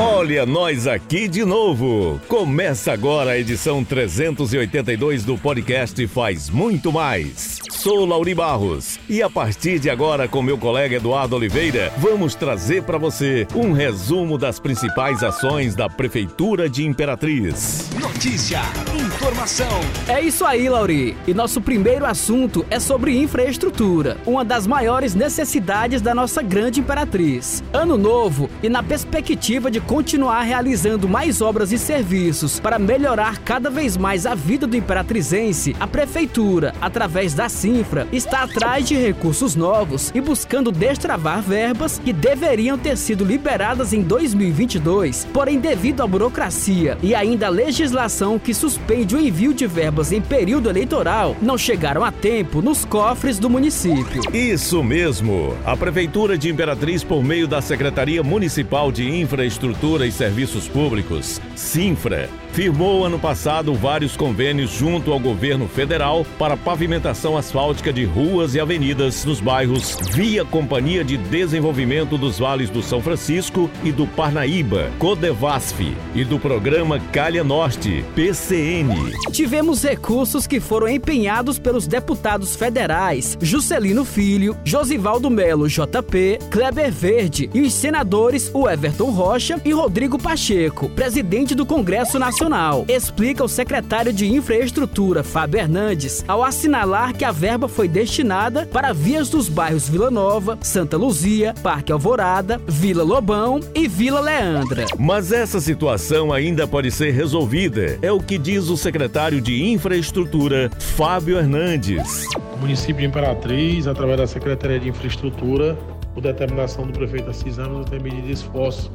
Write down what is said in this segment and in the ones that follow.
Olha nós aqui de novo! Começa agora a edição 382 do podcast Faz Muito Mais. Sou Lauri Barros e a partir de agora, com meu colega Eduardo Oliveira, vamos trazer para você um resumo das principais ações da Prefeitura de Imperatriz. Notícia, informação. É isso aí, Lauri. E nosso primeiro assunto é sobre infraestrutura, uma das maiores necessidades da nossa grande Imperatriz. Ano novo e na perspectiva de continuar realizando mais obras e serviços para melhorar cada vez mais a vida do imperatrizense, a Prefeitura, através da Sinfra, está atrás de recursos novos e buscando destravar verbas que deveriam ter sido liberadas em 2022, porém, devido à burocracia e ainda a legislação que suspende o envio de verbas em período eleitoral, não chegaram a tempo nos cofres do município. Isso mesmo! A Prefeitura de Imperatriz, por meio da Secretaria Municipal de Infraestrutura, Infraestrutura e Serviços Públicos, Sinfra, firmou ano passado vários convênios junto ao governo federal para pavimentação asfáltica de ruas e avenidas nos bairros via Companhia de Desenvolvimento dos Vales do São Francisco e do Parnaíba, Codevasf, e do programa Calha Norte, PCN. Tivemos recursos que foram empenhados pelos deputados federais Juscelino Filho, Josivaldo Melo JP, Kleber Verde e os senadores o Everton Rocha e Rodrigo Pacheco, presidente do Congresso Nacional, explica o secretário de Infraestrutura, Fábio Hernandes, ao assinalar que a verba foi destinada para vias dos bairros Vila Nova, Santa Luzia, Parque Alvorada, Vila Lobão e Vila Leandra. Mas essa situação ainda pode ser resolvida, é o que diz o secretário de Infraestrutura, Fábio Hernandes. O município de Imperatriz, através da Secretaria de Infraestrutura, por determinação do prefeito Assis Ramos, tem medido esforço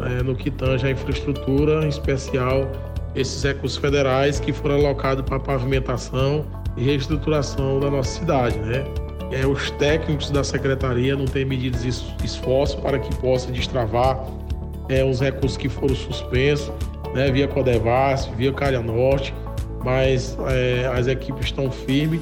é, no que tange a infraestrutura, em especial esses recursos federais que foram alocados para pavimentação e reestruturação da nossa cidade, né? É, os técnicos da secretaria não têm medido esforço para que possa destravar é, os recursos que foram suspensos, né, via Codevas, via Calha Norte, mas é, as equipes estão firmes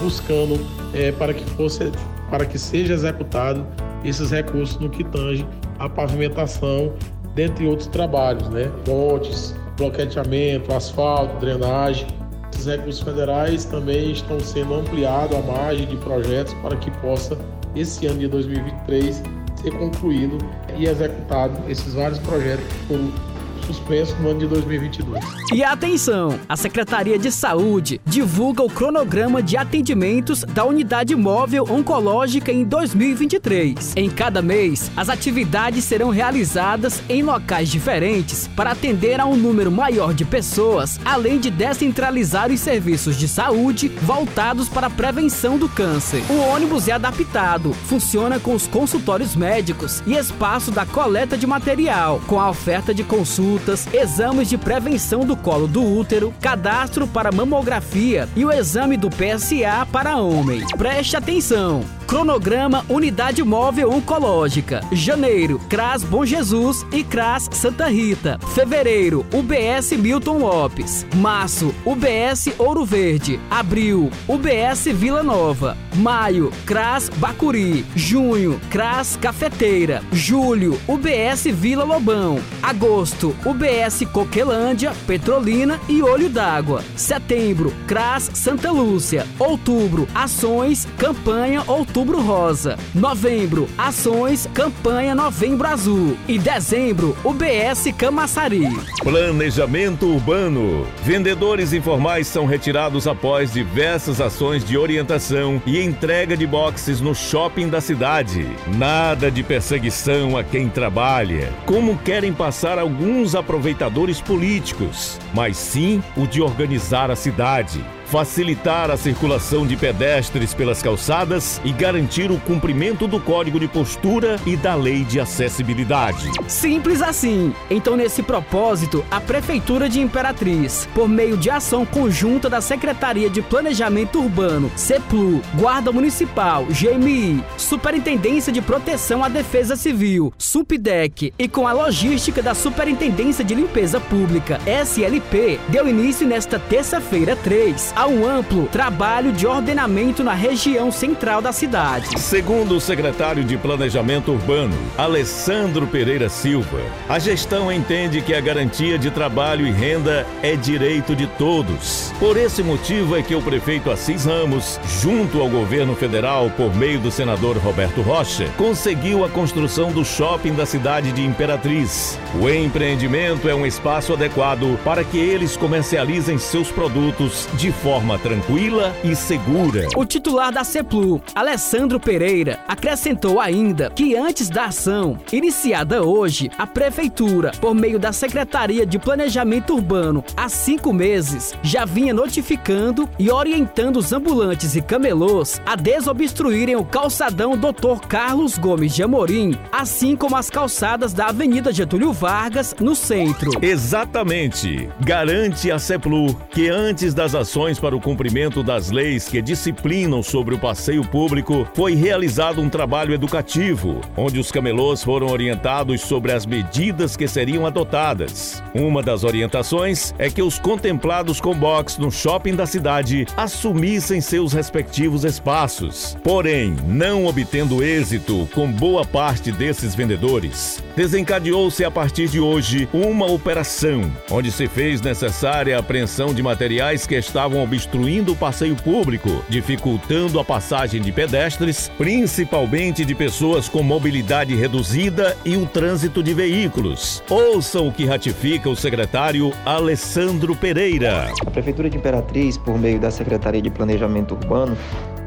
buscando é, para que fosse para que seja executado esses recursos no que tange a pavimentação dentre outros trabalhos, né? Pontes, bloqueteamento, asfalto, drenagem. Esses recursos federais também estão sendo ampliados a margem de projetos para que possa, esse ano de 2023, ser concluído e executado esses vários projetos que foram suspenso no ano de 2022. E atenção, a Secretaria de Saúde divulga o cronograma de atendimentos da Unidade Móvel Oncológica em 2023. Em cada mês, as atividades serão realizadas em locais diferentes para atender a um número maior de pessoas, além de descentralizar os serviços de saúde voltados para a prevenção do câncer. O ônibus é adaptado, funciona com os consultórios médicos e espaço da coleta de material, com a oferta de consulta consultas, exames de prevenção do colo do útero, cadastro para mamografia e o exame do PSA para homem. Preste atenção! Cronograma Unidade Móvel Oncológica. Janeiro, CRAS Bom Jesus e CRAS Santa Rita. Fevereiro, UBS Milton Lopes. Março, UBS Ouro Verde. Abril, UBS Vila Nova. Maio, CRAS Bacuri. Junho, CRAS Cafeteira. Julho, UBS Vila Lobão. Agosto, UBS Coquelândia, Petrolina e Olho d'Água. Setembro, CRAS Santa Lúcia. Outubro, Ações, Campanha Outubro Rosa. Novembro, Ações, Campanha Novembro Azul. E dezembro, UBS Camaçari. Planejamento Urbano. Vendedores informais são retirados após diversas ações de orientação e entrega de boxes no shopping da cidade. Nada de perseguição a quem trabalha. Como querem passar alguns aproveitadores políticos, mas sim o de organizar a cidade facilitar a circulação de pedestres pelas calçadas e garantir o cumprimento do Código de Postura e da Lei de Acessibilidade. Simples assim. Então, nesse propósito, a Prefeitura de Imperatriz, por meio de ação conjunta da Secretaria de Planejamento Urbano, CEPLU, Guarda Municipal, GMI, Superintendência de Proteção à Defesa Civil, SUPDEC e com a logística da Superintendência de Limpeza Pública, SLP, deu início nesta terça-feira 3 um amplo trabalho de ordenamento na região central da cidade. Segundo o secretário de Planejamento Urbano, Alessandro Pereira Silva, a gestão entende que a garantia de trabalho e renda é direito de todos. Por esse motivo é que o prefeito Assis Ramos, junto ao governo federal por meio do senador Roberto Rocha, conseguiu a construção do shopping da cidade de Imperatriz. O empreendimento é um espaço adequado para que eles comercializem seus produtos de forma tranquila e segura. O titular da CEPLU, Alessandro Pereira, acrescentou ainda que antes da ação, iniciada hoje, a Prefeitura, por meio da Secretaria de Planejamento Urbano, há cinco meses, já vinha notificando e orientando os ambulantes e camelôs a desobstruírem o calçadão Dr. Carlos Gomes de Amorim, assim como as calçadas da Avenida Getúlio Vargas, no centro. Exatamente. Garante a CEPLU que antes das ações para o cumprimento das leis que disciplinam sobre o passeio público, foi realizado um trabalho educativo, onde os camelôs foram orientados sobre as medidas que seriam adotadas. Uma das orientações é que os contemplados com box no shopping da cidade assumissem seus respectivos espaços. Porém, não obtendo êxito com boa parte desses vendedores, desencadeou-se a partir de hoje uma operação onde se fez necessária a apreensão de materiais que estavam obstruindo o passeio público, dificultando a passagem de pedestres, principalmente de pessoas com mobilidade reduzida e o trânsito de veículos. Ouçam o que ratifica o secretário Alessandro Pereira. A Prefeitura de Imperatriz, por meio da Secretaria de Planejamento Urbano,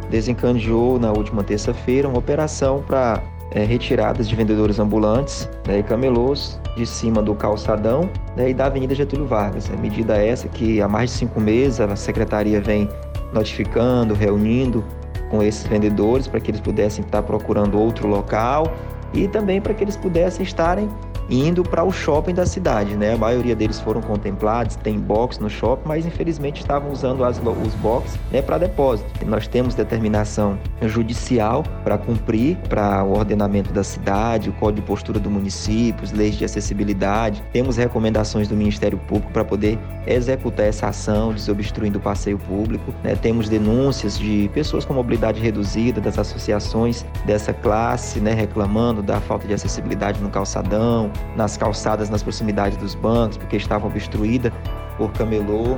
desencadeou na última terça-feira uma operação para é, retiradas de vendedores ambulantes né, e camelôs de cima do calçadão né, e da Avenida Getúlio Vargas. A medida essa que há mais de cinco meses a Secretaria vem notificando, reunindo com esses vendedores para que eles pudessem estar procurando outro local e também para que eles pudessem estarem indo para o shopping da cidade, né? A maioria deles foram contemplados, tem box no shopping, mas infelizmente estavam usando as, os box né, para depósito. Nós temos determinação judicial para cumprir para o ordenamento da cidade, o código de postura do município, as leis de acessibilidade. Temos recomendações do Ministério Público para poder executar essa ação, desobstruindo o passeio público. Né? Temos denúncias de pessoas com mobilidade reduzida, das associações dessa classe, né, reclamando da falta de acessibilidade no calçadão, nas calçadas nas proximidades dos bancos, porque estavam obstruídas por camelô.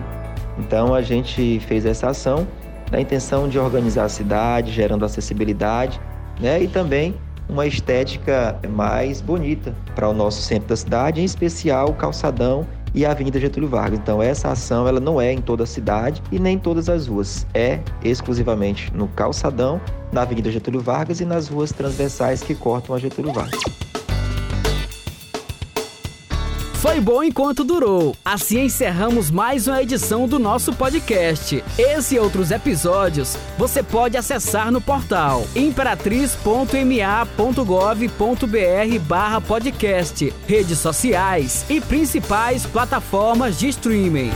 Então a gente fez essa ação na intenção de organizar a cidade, gerando acessibilidade, né? E também uma estética mais bonita para o nosso centro da cidade, em especial o calçadão e a Avenida Getúlio Vargas. Então essa ação ela não é em toda a cidade e nem em todas as ruas, é exclusivamente no calçadão, na Avenida Getúlio Vargas e nas ruas transversais que cortam a Getúlio Vargas. Foi bom enquanto durou. Assim encerramos mais uma edição do nosso podcast. Esse e outros episódios você pode acessar no portal imperatriz.ma.gov.br barra podcast, redes sociais e principais plataformas de streaming.